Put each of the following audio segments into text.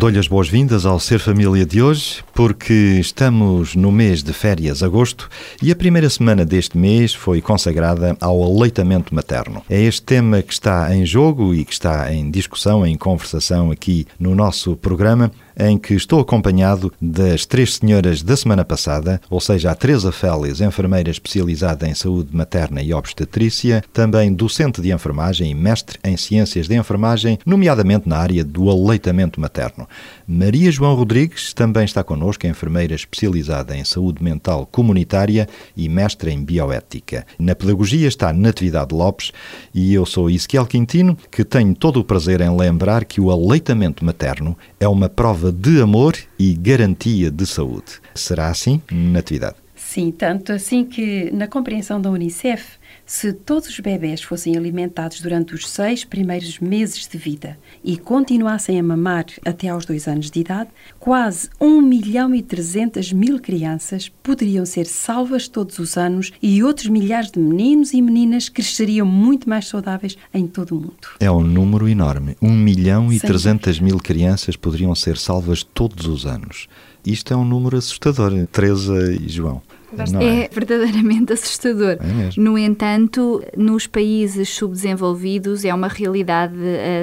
Dou-lhe as boas-vindas ao Ser Família de hoje, porque estamos no mês de férias, agosto, e a primeira semana deste mês foi consagrada ao aleitamento materno. É este tema que está em jogo e que está em discussão, em conversação aqui no nosso programa em que estou acompanhado das três senhoras da semana passada, ou seja, a Teresa Félix, enfermeira especializada em saúde materna e obstetrícia, também docente de enfermagem e mestre em ciências de enfermagem, nomeadamente na área do aleitamento materno. Maria João Rodrigues também está connosco, enfermeira especializada em saúde mental comunitária e mestre em bioética. Na pedagogia está Natividade Lopes e eu sou Ezequiel Quintino, que tenho todo o prazer em lembrar que o aleitamento materno é uma prova de amor e garantia de saúde. Será assim, Natividade? Sim, tanto assim que, na compreensão da Unicef, se todos os bebés fossem alimentados durante os seis primeiros meses de vida e continuassem a mamar até aos dois anos de idade, quase 1 milhão e 300 mil crianças poderiam ser salvas todos os anos e outros milhares de meninos e meninas cresceriam muito mais saudáveis em todo o mundo. É um número enorme. 1 milhão e 300 mil crianças poderiam ser salvas todos os anos. Isto é um número assustador, Teresa e João. Não é, é verdadeiramente assustador. É no entanto, nos países subdesenvolvidos é uma realidade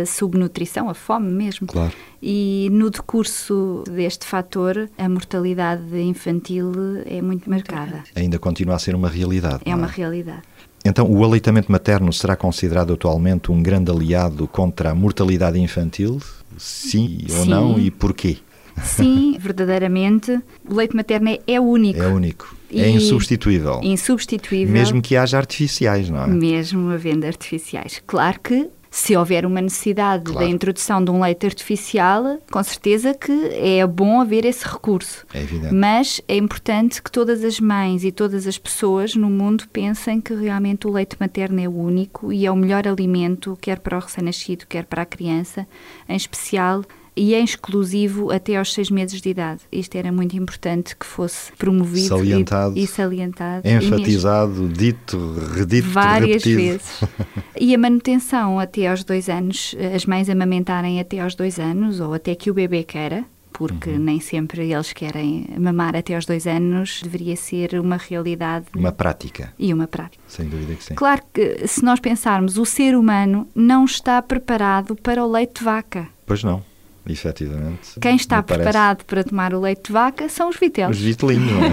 a subnutrição, a fome mesmo. Claro. E no decurso deste fator, a mortalidade infantil é muito marcada. Ainda continua a ser uma realidade. É uma realidade. Então, o aleitamento materno será considerado atualmente um grande aliado contra a mortalidade infantil? Sim, Sim. ou não? E porquê? Sim, verdadeiramente. O leite materno é, é único. É único. É insubstituível. Insubstituível. Mesmo que haja artificiais, não é? Mesmo havendo artificiais. Claro que se houver uma necessidade claro. da introdução de um leite artificial, com certeza que é bom haver esse recurso. É evidente. Mas é importante que todas as mães e todas as pessoas no mundo pensem que realmente o leite materno é o único e é o melhor alimento, quer para o recém-nascido, quer para a criança, em especial e é exclusivo até aos seis meses de idade. Isto era muito importante que fosse promovido salientado, e, e salientado. Enfatizado, dito, redito, Várias repetido. vezes. e a manutenção até aos dois anos, as mães amamentarem até aos dois anos ou até que o bebê queira, porque uhum. nem sempre eles querem mamar até aos dois anos, deveria ser uma realidade. Uma prática. E uma prática. Sem dúvida que sim. Claro que, se nós pensarmos, o ser humano não está preparado para o leite de vaca. Pois não efetivamente. Quem está preparado para tomar o leite de vaca são os vitelos. Os vitelinhos, não é?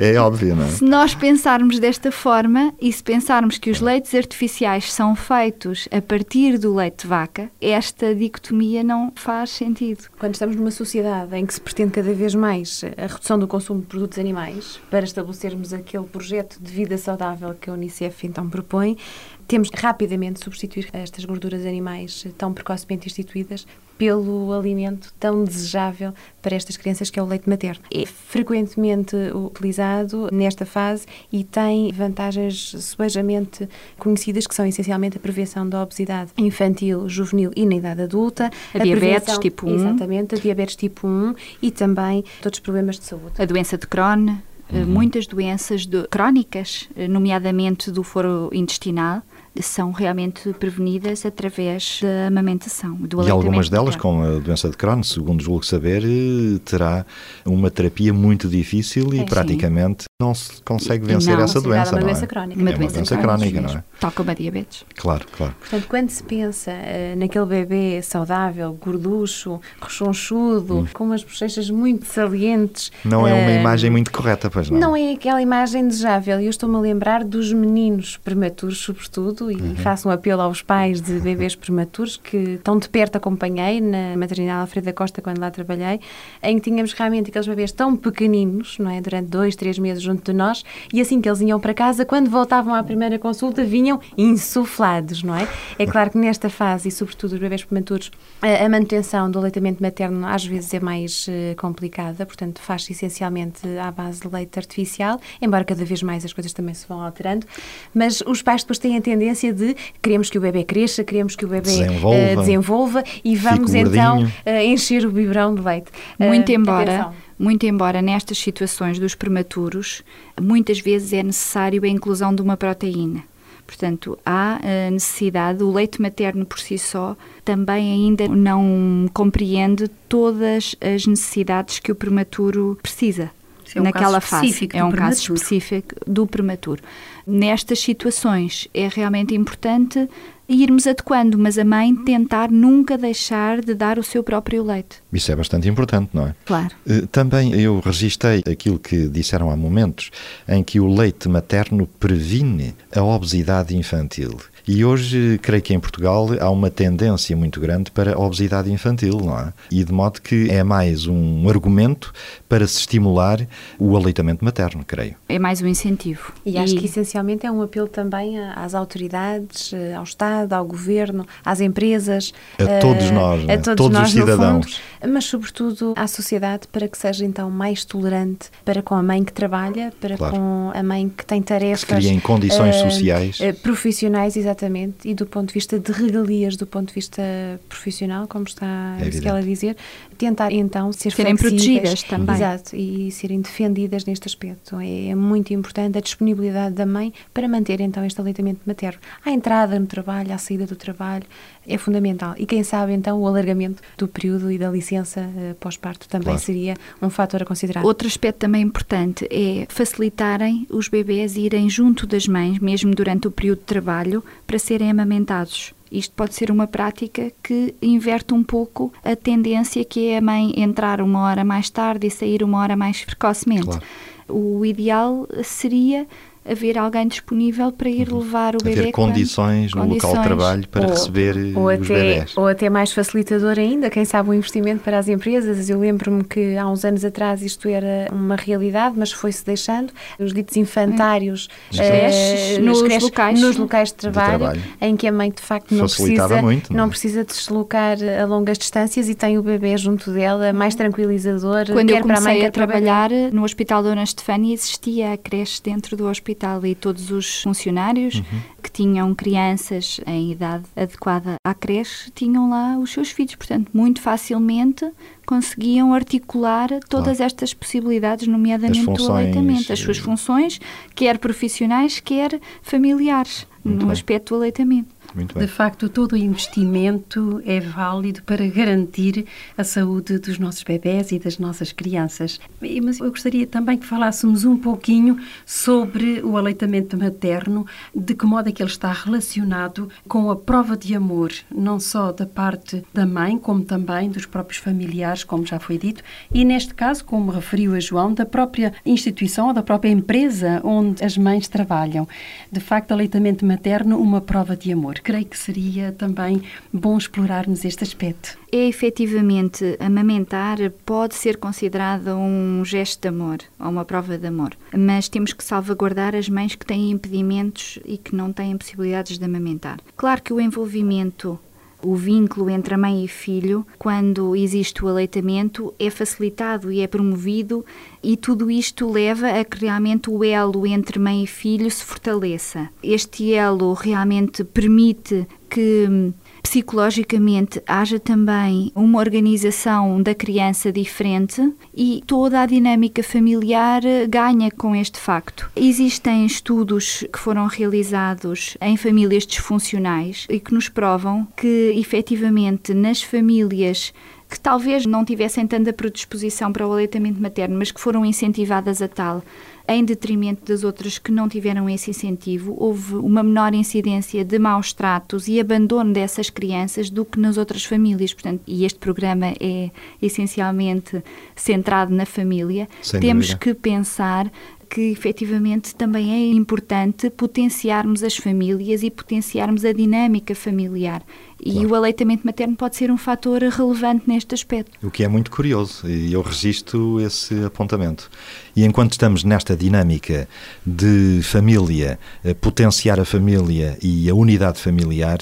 é óbvio, não é? Se nós pensarmos desta forma e se pensarmos que os leites artificiais são feitos a partir do leite de vaca, esta dicotomia não faz sentido. Quando estamos numa sociedade em que se pretende cada vez mais a redução do consumo de produtos animais, para estabelecermos aquele projeto de vida saudável que a Unicef então propõe, temos rapidamente substituir estas gorduras animais tão precocemente instituídas pelo alimento tão desejável para estas crianças que é o leite materno. É frequentemente utilizado nesta fase e tem vantagens subejamente conhecidas que são essencialmente a prevenção da obesidade infantil, juvenil e na idade adulta, a, a diabetes tipo 1, exatamente, a diabetes tipo 1 e também todos os problemas de saúde. A doença de Crohn, uhum. muitas doenças de, crónicas, eh, nomeadamente do foro intestinal, são realmente prevenidas através da amamentação, do E algumas delas, como a doença de Crohn, segundo julgo saber, eh, terá uma terapia muito difícil e é, praticamente sim. não se consegue vencer não, essa doença, uma não doença é? crónica. Uma, é doença, doença crónica, não é? Tal como a diabetes. Claro, claro. Portanto, quando se pensa uh, naquele bebê saudável, gorducho, rechonchudo, hum. com umas bochechas muito salientes... Não é uma uh, imagem muito correta, pois não? Não é aquela imagem desejável. E eu estou-me a lembrar dos meninos prematuros, sobretudo, e uhum. faço um apelo aos pais de bebês prematuros que tão de perto acompanhei na maternidade Alfredo da Costa quando lá trabalhei, em que tínhamos realmente aqueles bebês tão pequeninos, não é? Durante dois, três meses junto de nós e assim que eles iam para casa, quando voltavam à primeira consulta, vinham insuflados, não é? É claro que nesta fase, e sobretudo os bebês prematuros, a, a manutenção do aleitamento materno às vezes é mais uh, complicada, portanto faz-se essencialmente à base de leite artificial, embora cada vez mais as coisas também se vão alterando, mas os pais depois têm a tendência de queremos que o bebê cresça, queremos que o bebê desenvolva, uh, desenvolva e vamos então uh, encher o biberão de leite. Muito embora atenção. Muito embora nestas situações dos prematuros, muitas vezes é necessário a inclusão de uma proteína. Portanto, há a necessidade, o leite materno por si só também ainda não compreende todas as necessidades que o prematuro precisa. É um naquela fase. É um prematuro. caso específico do prematuro. Nestas situações. É realmente importante irmos adequando, mas a mãe tentar nunca deixar de dar o seu próprio leite. Isso é bastante importante, não é? Claro. Eh, também eu registrei aquilo que disseram há momentos, em que o leite materno previne a obesidade infantil. E hoje, creio que em Portugal há uma tendência muito grande para a obesidade infantil, não é? E de modo que é mais um argumento para se estimular o aleitamento materno, creio. É mais um incentivo. E acho e... que essencialmente é um apelo também às autoridades, eh, ao Estado, ao Governo, às empresas. A todos eh, nós, a, a todos, todos nós, os cidadãos. Fundo, mas sobretudo à sociedade para que seja então mais tolerante para com a mãe que trabalha, para claro. com a mãe que tem tarefas. Que se em condições uh, sociais. Uh, profissionais, exatamente e do ponto de vista de regalias, do ponto de vista profissional, como está é a dizer, tentar então ser serem protegidas também. Exato, e serem defendidas neste aspecto. É, é, muito importante a disponibilidade da mãe para manter então este aleitamento materno. À entrada no trabalho, à saída do trabalho, é fundamental. E quem sabe então o alargamento do período e da licença uh, pós-parto também claro. seria um fator a considerar. Outro aspecto também importante é facilitarem os bebés irem junto das mães, mesmo durante o período de trabalho, para serem amamentados. Isto pode ser uma prática que inverte um pouco a tendência que é a mãe entrar uma hora mais tarde e sair uma hora mais precocemente. Claro. O ideal seria haver alguém disponível para ir uhum. levar o haver bebê. condições no condições. local de trabalho para ou, receber ou os até, bebés. Ou até mais facilitador ainda, quem sabe o investimento para as empresas. Eu lembro-me que há uns anos atrás isto era uma realidade, mas foi-se deixando. Os ditos infantários hum. uh, nos, creches, locais, nos locais de trabalho, de trabalho, em que a mãe de facto não precisa, muito, não? não? precisa deslocar a longas distâncias e tem o bebê junto dela, mais tranquilizador. Quando eu comecei a, a trabalhar no Hospital Dona Estefânia existia a creche dentro do hospital e todos os funcionários uhum. que tinham crianças em idade adequada à creche tinham lá os seus filhos. Portanto, muito facilmente conseguiam articular todas claro. estas possibilidades, nomeadamente funções, do aleitamento, as suas funções, quer profissionais, quer familiares, no bem. aspecto do aleitamento. De facto, todo o investimento é válido para garantir a saúde dos nossos bebés e das nossas crianças. Mas eu gostaria também que falássemos um pouquinho sobre o aleitamento materno, de que modo é que ele está relacionado com a prova de amor, não só da parte da mãe, como também dos próprios familiares, como já foi dito, e neste caso, como referiu a João, da própria instituição ou da própria empresa onde as mães trabalham. De facto, aleitamento materno, uma prova de amor creio que seria também bom explorarmos este aspecto. É efetivamente amamentar pode ser considerado um gesto de amor ou uma prova de amor, mas temos que salvaguardar as mães que têm impedimentos e que não têm possibilidades de amamentar. Claro que o envolvimento o vínculo entre a mãe e filho, quando existe o aleitamento, é facilitado e é promovido, e tudo isto leva a que realmente o elo entre mãe e filho se fortaleça. Este elo realmente permite que psicologicamente haja também uma organização da criança diferente e toda a dinâmica familiar ganha com este facto. Existem estudos que foram realizados em famílias disfuncionais e que nos provam que efetivamente nas famílias que talvez não tivessem tanta predisposição para o aleitamento materno, mas que foram incentivadas a tal, em detrimento das outras que não tiveram esse incentivo, houve uma menor incidência de maus tratos e abandono dessas crianças do que nas outras famílias. Portanto, e este programa é essencialmente centrado na família. Sem Temos dúvida. que pensar que efetivamente também é importante potenciarmos as famílias e potenciarmos a dinâmica familiar. E Claro. o aleitamento materno pode ser um fator relevante neste aspecto. O que é muito curioso e eu registro esse apontamento. E enquanto estamos nesta dinâmica de família, eh, potenciar a família e a unidade familiar,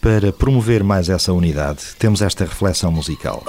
para promover mais essa unidade, temos esta reflexão musical.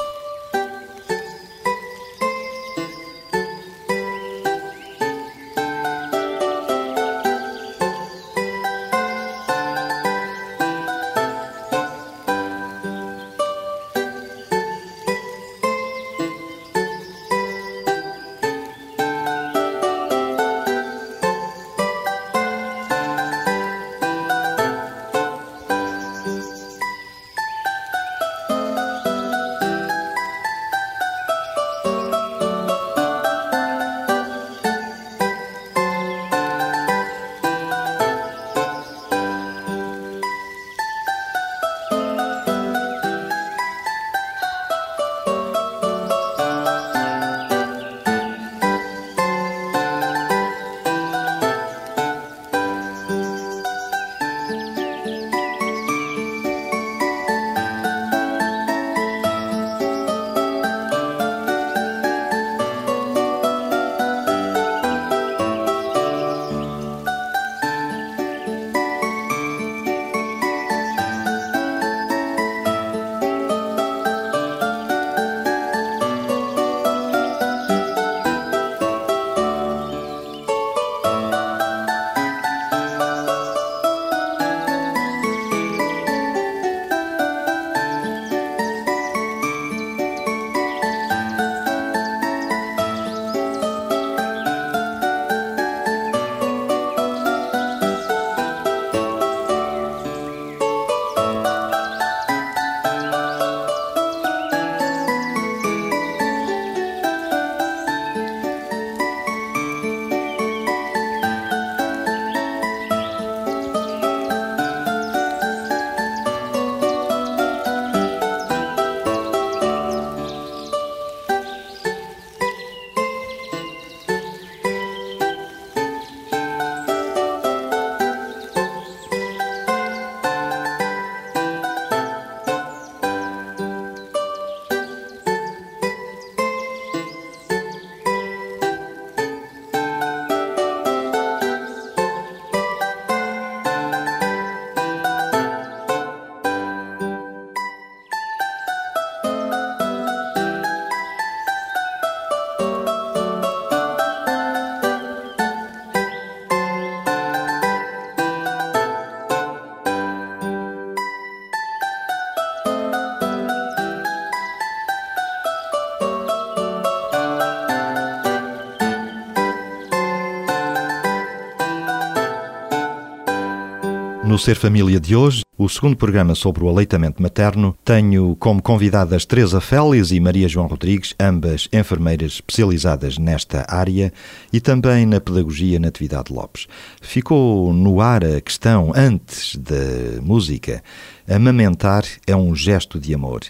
No Ser Família de hoje, o segundo programa sobre o aleitamento materno, tenho como convidadas Teresa Félix e Maria João Rodrigues, ambas enfermeiras especializadas nesta área e também na pedagogia Natividade Lopes. Ficou no ar a questão antes da música. Amamentar é um gesto de amor.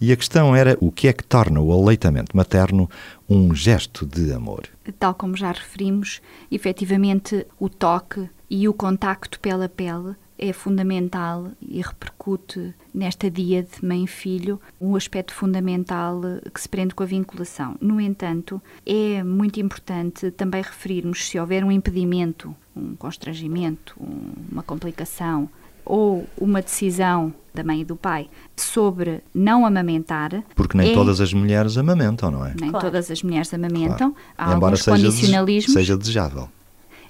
E a questão era o que é que torna o aleitamento materno um gesto de amor. Tal como já referimos, efetivamente o toque e o contacto pele a pele é fundamental e repercute nesta dia de mãe e filho um aspecto fundamental que se prende com a vinculação. No entanto, é muito importante também referirmos se houver um impedimento, um constrangimento, um- uma complicação ou uma decisão da mãe e do pai sobre não amamentar. Porque nem é- todas as mulheres amamentam, não é? nem Claro. todas as mulheres amamentam. Há Embora alguns seja, condicionalismos seja desejável.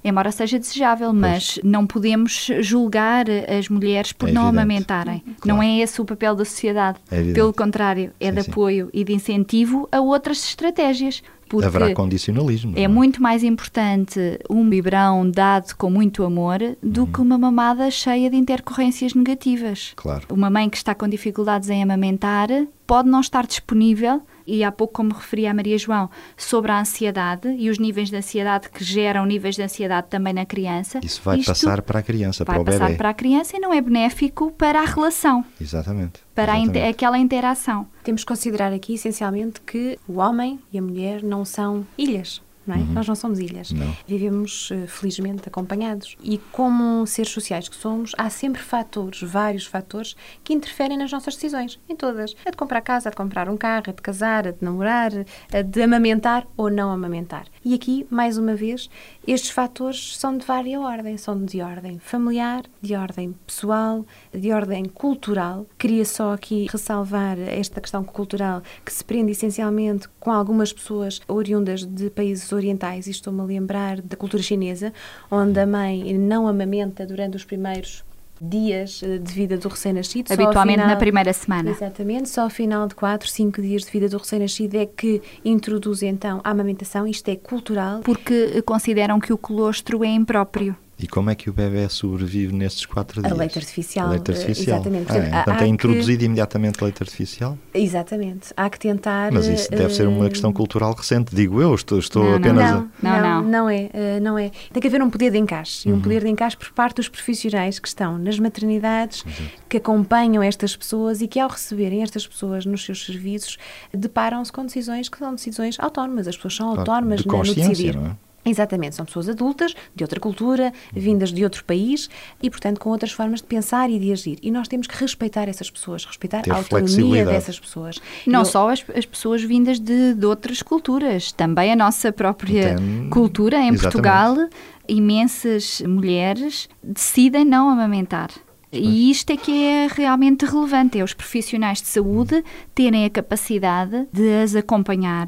Embora seja desejável, mas não podemos julgar as mulheres por É não evidente. amamentarem. Claro. Não é esse o papel da sociedade. É. Pelo contrário, é Sim, de sim. apoio e de incentivo a outras estratégias. Porque Haverá condicionalismo. é não muito mais importante um biberão dado com muito amor do Uhum. que uma mamada cheia de intercorrências negativas. Claro. Uma mãe que está com dificuldades em amamentar pode não estar disponível, e há pouco, como referia a Maria João, sobre a ansiedade e os níveis de ansiedade que geram níveis de ansiedade também na criança. Isso vai Isto passar para a criança, vai para o passar bebê. para a criança e não é benéfico para a relação, Exatamente. para exatamente. aquela interação. Temos que considerar aqui, essencialmente, que o homem e a mulher não são ilhas. Não é? Nós não somos ilhas. Não. Vivemos, eh, felizmente, acompanhados. E como seres sociais que somos, há sempre fatores, vários fatores, que interferem nas nossas decisões. Em todas. A de comprar casa, a de comprar um carro, a de casar, a de namorar, a de amamentar ou não amamentar. E aqui, mais uma vez, estes fatores são de vária ordem. São de ordem familiar, de ordem pessoal, de ordem cultural. Queria só aqui ressalvar esta questão cultural que se prende essencialmente com algumas pessoas oriundas de países orientais, e estou-me a lembrar da cultura chinesa, onde a mãe não amamenta durante os primeiros dias eh, de vida do recém-nascido. Habitualmente final- na primeira semana. Exatamente, só ao final de 4, 5 dias de vida do recém-nascido é que introduz então a amamentação, isto é cultural. Porque consideram que o colostro é impróprio. E como é que o bebê sobrevive nesses quatro A dias? leite artificial, Leite eh, artificial. exatamente. Ah, Portanto, é. há- Portanto, é que- introduzido imediatamente leite artificial? Exatamente, há que tentar. Mas isso deve ser uma eh, questão cultural recente, digo eu. Estou, estou Não, não, apenas a... Não, Não, não, não. não, é, eh, não é. Tem que haver um poder de encaixe e Uhum. um poder de encaixe por parte dos profissionais que estão nas maternidades, que acompanham estas pessoas e que ao receberem estas pessoas nos seus serviços deparam-se com decisões que são decisões autónomas. As pessoas são autónomas de no- no consciência, decidir. não é? Exatamente, são pessoas adultas, de outra cultura, vindas de outro país e, portanto, com outras formas de pensar e de agir. E nós temos que respeitar essas pessoas, respeitar Ter a autonomia dessas pessoas. Não Eu- só as, as pessoas vindas de, de outras culturas, também a nossa própria cultura. Em Exatamente. Portugal, imensas mulheres decidem não amamentar. E isto é que é realmente relevante, é os profissionais de saúde terem a capacidade de as acompanhar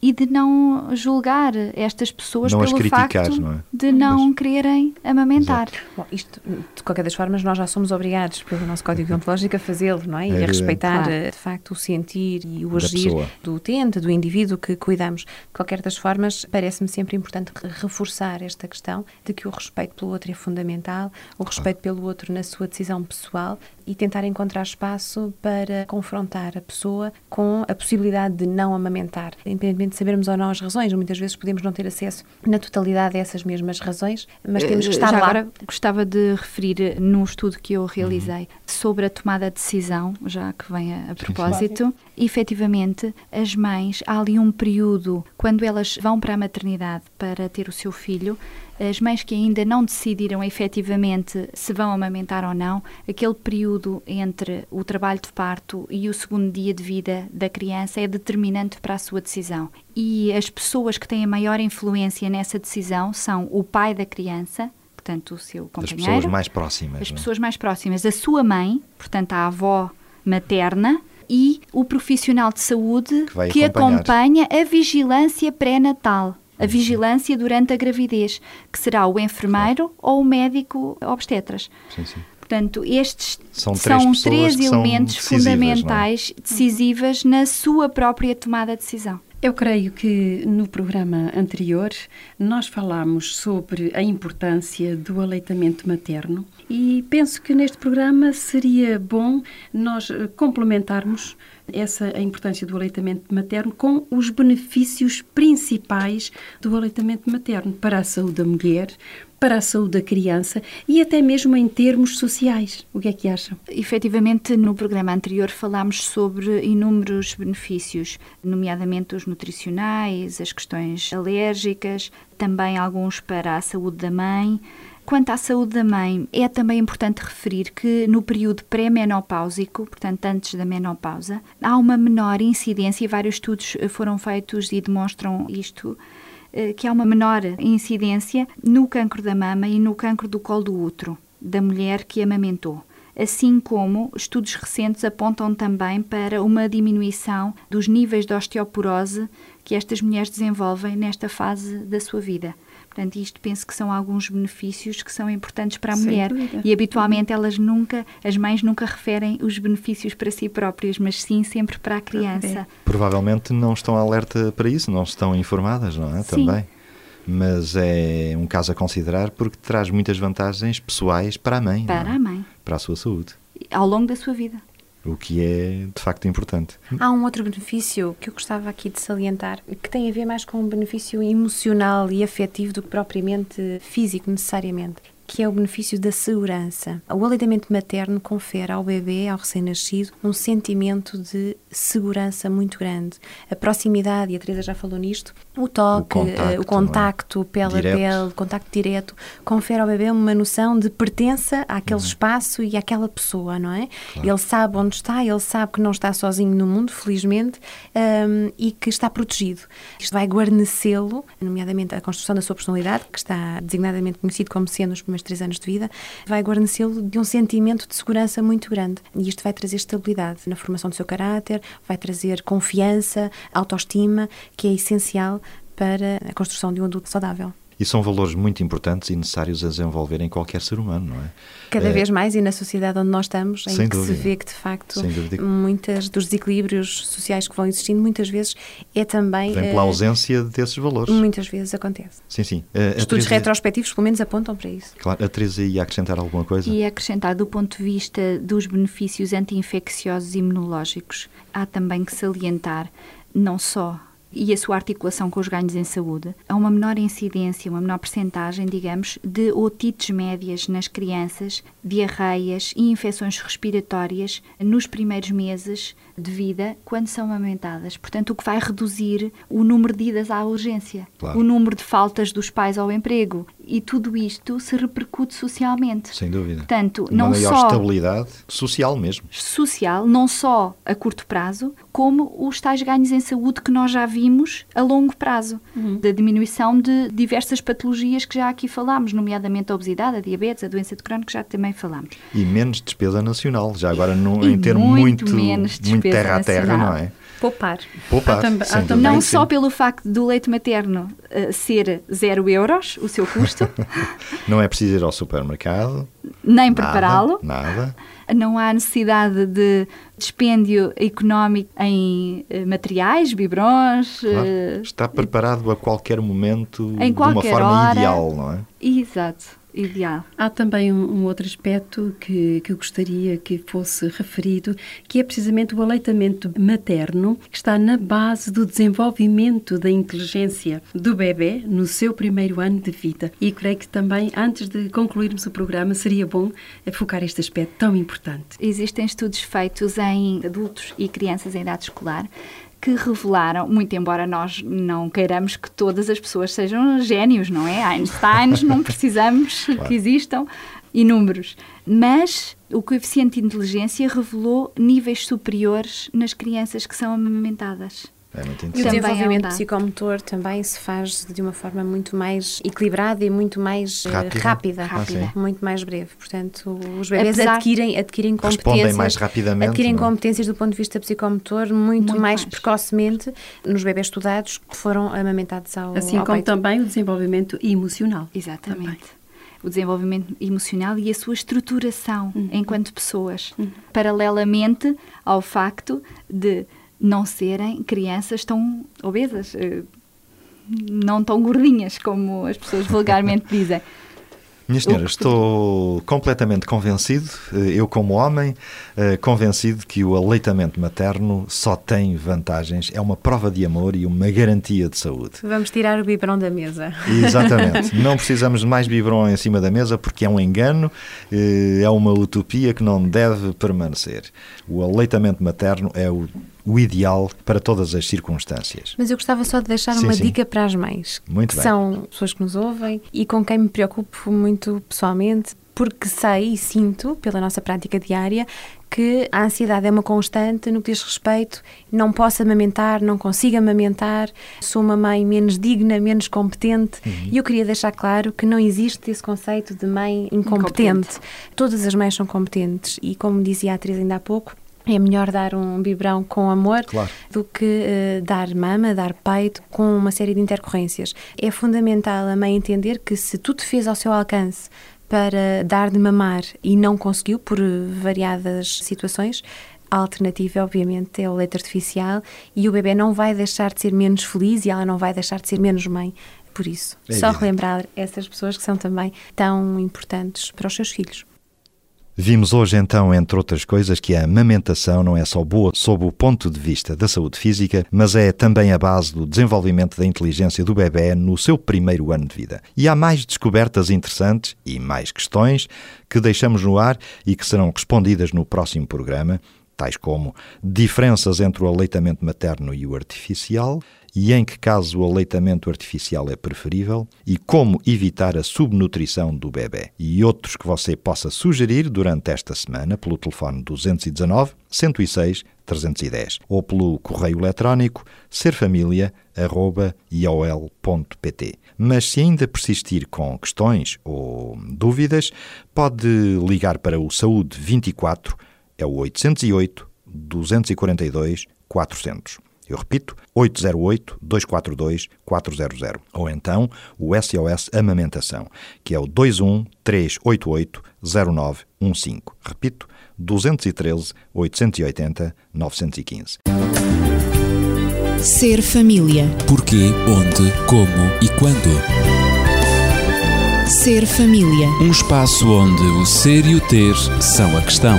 e de não julgar estas pessoas Não pelo criticar, facto não é? de não quererem amamentar. Bom, isto, de qualquer das formas, nós já somos obrigados pelo nosso código deontológico a fazê-lo, não é? É e a evidente. respeitar, Claro. eh, de facto, o sentir e o Da agir pessoa. do utente, do indivíduo que cuidamos. De qualquer das formas, parece-me sempre importante re- reforçar esta questão de que o respeito pelo outro é fundamental, o respeito pelo outro na sua decisão pessoal e tentar encontrar espaço para confrontar a pessoa com a possibilidade de não amamentar, independentemente de sabermos ou não as razões. Muitas vezes podemos não ter acesso na totalidade a essas mesmas razões, mas temos que Eh, estar Já lá. agora gostava de referir eh, no estudo que eu realizei sobre a tomada de decisão, já que vem a, a propósito, efetivamente as mães, há ali um período quando elas vão para a maternidade para ter o seu filho, as mães que ainda não decidiram efetivamente se vão amamentar ou não, aquele período entre o trabalho de parto e o segundo dia de vida da criança é determinante para a sua decisão. E as pessoas que têm a maior influência nessa decisão são o pai da criança, portanto, o seu companheiro, pessoas mais próximas. as não é? pessoas mais próximas, a sua mãe, portanto, a avó materna, e o profissional de saúde Que que acompanha a vigilância pré-natal. A vigilância durante a gravidez, que será o enfermeiro ou o médico obstetras. Sim, sim. Portanto, estes São são três três, pessoas que são elementos decisivas, é? fundamentais, decisivas na sua própria tomada de decisão. Eu creio que no programa anterior nós falámos sobre a importância do aleitamento materno e penso que neste programa seria bom nós eh, complementarmos essa a importância do aleitamento materno com os benefícios principais do aleitamento materno para a saúde da mulher, para a saúde da criança e até mesmo em termos sociais. O que é que acham? Efetivamente, no programa anterior falámos sobre inúmeros benefícios, nomeadamente os nutricionais, as questões alérgicas, também alguns para a saúde da mãe. Quanto à saúde da mãe, é também importante referir que no período pré-menopáusico, portanto antes da menopausa, há uma menor incidência, e vários estudos foram feitos e demonstram isto, que há uma menor incidência no cancro da mama e no cancro do colo do útero da mulher que amamentou. Assim como estudos recentes apontam também para uma diminuição dos níveis de osteoporose que estas mulheres desenvolvem nesta fase da sua vida. Portanto, isto penso que são alguns benefícios que são importantes para a Sem mulher. dúvida. E habitualmente elas nunca, as mães nunca referem os benefícios para si próprias, mas sim sempre para a criança. Provavelmente não estão alerta para isso, não estão informadas, não é? Sim. Também. Mas é um caso a considerar porque traz muitas vantagens pessoais para a mãe. não Para é? a mãe, Para a sua saúde. ao longo da sua vida. O que é de facto importante. Há um outro benefício que eu gostava aqui de salientar, que tem a ver mais com um benefício emocional e afetivo do que propriamente físico, necessariamente. Que é o benefício da segurança. O aleitamento materno confere ao bebê, ao recém-nascido, um sentimento de segurança muito grande. A proximidade, e a Teresa já falou nisto, o toque, O eh, contacto, o contacto pele Direto. a pele, contacto direto, confere ao bebê uma noção de pertença àquele espaço e àquela pessoa, não é? Ele sabe onde está, ele sabe que não está sozinho no mundo, felizmente, hum, e que está protegido. Isto vai guarnecê-lo, nomeadamente a construção da sua personalidade, que está designadamente conhecido como sendo os primeiros três anos de vida, vai guarnecê-lo de um sentimento de segurança muito grande. E isto vai trazer estabilidade na formação do seu caráter, vai trazer confiança, autoestima, que é essencial para a construção de um adulto saudável. E são valores muito importantes e necessários a desenvolver em qualquer ser humano, não é? Cada Eh, vez mais e na sociedade onde nós estamos, em que dúvida. se vê que de facto muitas dos desequilíbrios sociais que vão existindo, muitas vezes é também Vem pela eh, ausência desses valores. muitas vezes acontece. Sim, sim. Eh, a Estudos Teresa- retrospectivos pelo menos apontam para isso. Claro, a Teresa ia acrescentar alguma coisa? E acrescentar do ponto de vista dos benefícios anti-infecciosos e imunológicos, há também que salientar não só e a sua articulação com os ganhos em saúde, há uma menor incidência, uma menor percentagem, digamos, de otites médias nas crianças, diarreias e infecções respiratórias nos primeiros meses de vida quando são amamentadas. Portanto, o que vai reduzir o número de idas à urgência, Claro. o número de faltas dos pais ao emprego. E tudo isto se repercute socialmente. Sem dúvida. Portanto, Uma não maior só estabilidade social mesmo. social, não só a curto prazo, como os tais ganhos em saúde que nós já vimos a longo prazo, da diminuição de diversas patologias que já aqui falámos, nomeadamente a obesidade, a diabetes, a doença de Crohn, que já também falámos. E menos despesa nacional, já agora E em termo muito muito, menos muito despesa terra a terra, nacional. não é? Poupar. Poupar, Há há Não só sim. pelo facto do leite materno eh, ser zero euros, o seu custo, Não é preciso ir ao supermercado. nem prepará-lo, Nada. não há necessidade de dispêndio económico em eh, materiais, biberons, Claro. eh, Está preparado a qualquer momento Em de uma qualquer forma hora. ideal, não é? Exato, ideal. Há também um, um outro aspecto que, que eu gostaria que fosse referido, que é precisamente o aleitamento materno, que está na base do desenvolvimento da inteligência do bebê no seu primeiro ano de vida. E creio que também, antes de concluirmos o programa, seria bom focar este aspecto tão importante. Existem estudos feitos em adultos e crianças em idade escolar que revelaram, muito embora nós não queiramos que todas as pessoas sejam génios, não é? Einsteins, não precisamos que existam inúmeros. Mas o coeficiente de inteligência revelou níveis superiores nas crianças que são amamentadas. É muito E o interessante. Também é desenvolvimento dado. psicomotor também se faz de uma forma muito mais equilibrada e muito mais eh, Rápida. rápida, Ah, muito mais breve. Portanto, os bebês Apesar- adquirem, adquirem Respondem competências, mais rapidamente, adquirem não é? competências do ponto de vista psicomotor muito, Muito mais, mais. precocemente nos bebês estudados que foram amamentados ao, Assim ao como peito. também o desenvolvimento emocional. Exatamente. Também. O desenvolvimento emocional e a sua estruturação Uhum. enquanto pessoas, paralelamente ao facto de não serem crianças tão obesas, eh, não tão gordinhas como as pessoas vulgarmente dizem. Minha senhora, estou completamente convencido, eh, eu como homem, eh, convencido que o aleitamento materno só tem vantagens, é uma prova de amor e uma garantia de saúde. Vamos tirar o biberão da mesa. Exatamente. Não precisamos de mais biberon em cima da mesa porque é um engano, é uma utopia que não deve permanecer. O aleitamento materno é o, o ideal para todas as circunstâncias. Mas eu gostava só de deixar Sim, uma sim. dica para as mães, Muito que bem. são pessoas que nos ouvem e com quem me preocupo muito pessoalmente, porque sei e sinto, pela nossa prática diária, que a ansiedade é uma constante no que diz respeito, não posso amamentar, não consigo amamentar, sou uma mãe menos digna, menos competente, Uhum. e eu queria deixar claro que não existe esse conceito de mãe incompetente. Incompetente. Todas as mães são competentes e, como dizia a Teresa ainda há pouco, é melhor dar um biberão com amor Claro. do que eh, dar mama, dar peito, com uma série de intercorrências. É fundamental a mãe entender que se tudo fez ao seu alcance para dar de mamar e não conseguiu por eh, variadas situações, a alternativa, obviamente, é o leite artificial e o bebê não vai deixar de ser menos feliz e ela não vai deixar de ser menos mãe. Por isso, É só relembrar essas pessoas que são também tão importantes para os seus filhos. Vimos hoje então, entre outras coisas, que a amamentação não é só boa sob o ponto de vista da saúde física, mas é também a base do desenvolvimento da inteligência do bebê no seu primeiro ano de vida. E há mais descobertas interessantes e mais questões que deixamos no ar e que serão respondidas no próximo programa, tais como diferenças entre o aleitamento materno e o artificial, e em que caso o aleitamento artificial é preferível e como evitar a subnutrição do bebê. E outros que você possa sugerir durante esta semana pelo telefone 219 106 310 ou pelo correio eletrónico serfamilia.iol.pt. Mas se ainda persistir com questões ou dúvidas, pode ligar para o Saúde 24, é o 808 242 400. Eu repito, 808-242-400. Ou então o SOS Amamentação, que é o 213880915. Repito, 213 880 915. Ser família. Porquê, onde, como e quando. Ser família. Um espaço onde o ser e o ter são a questão.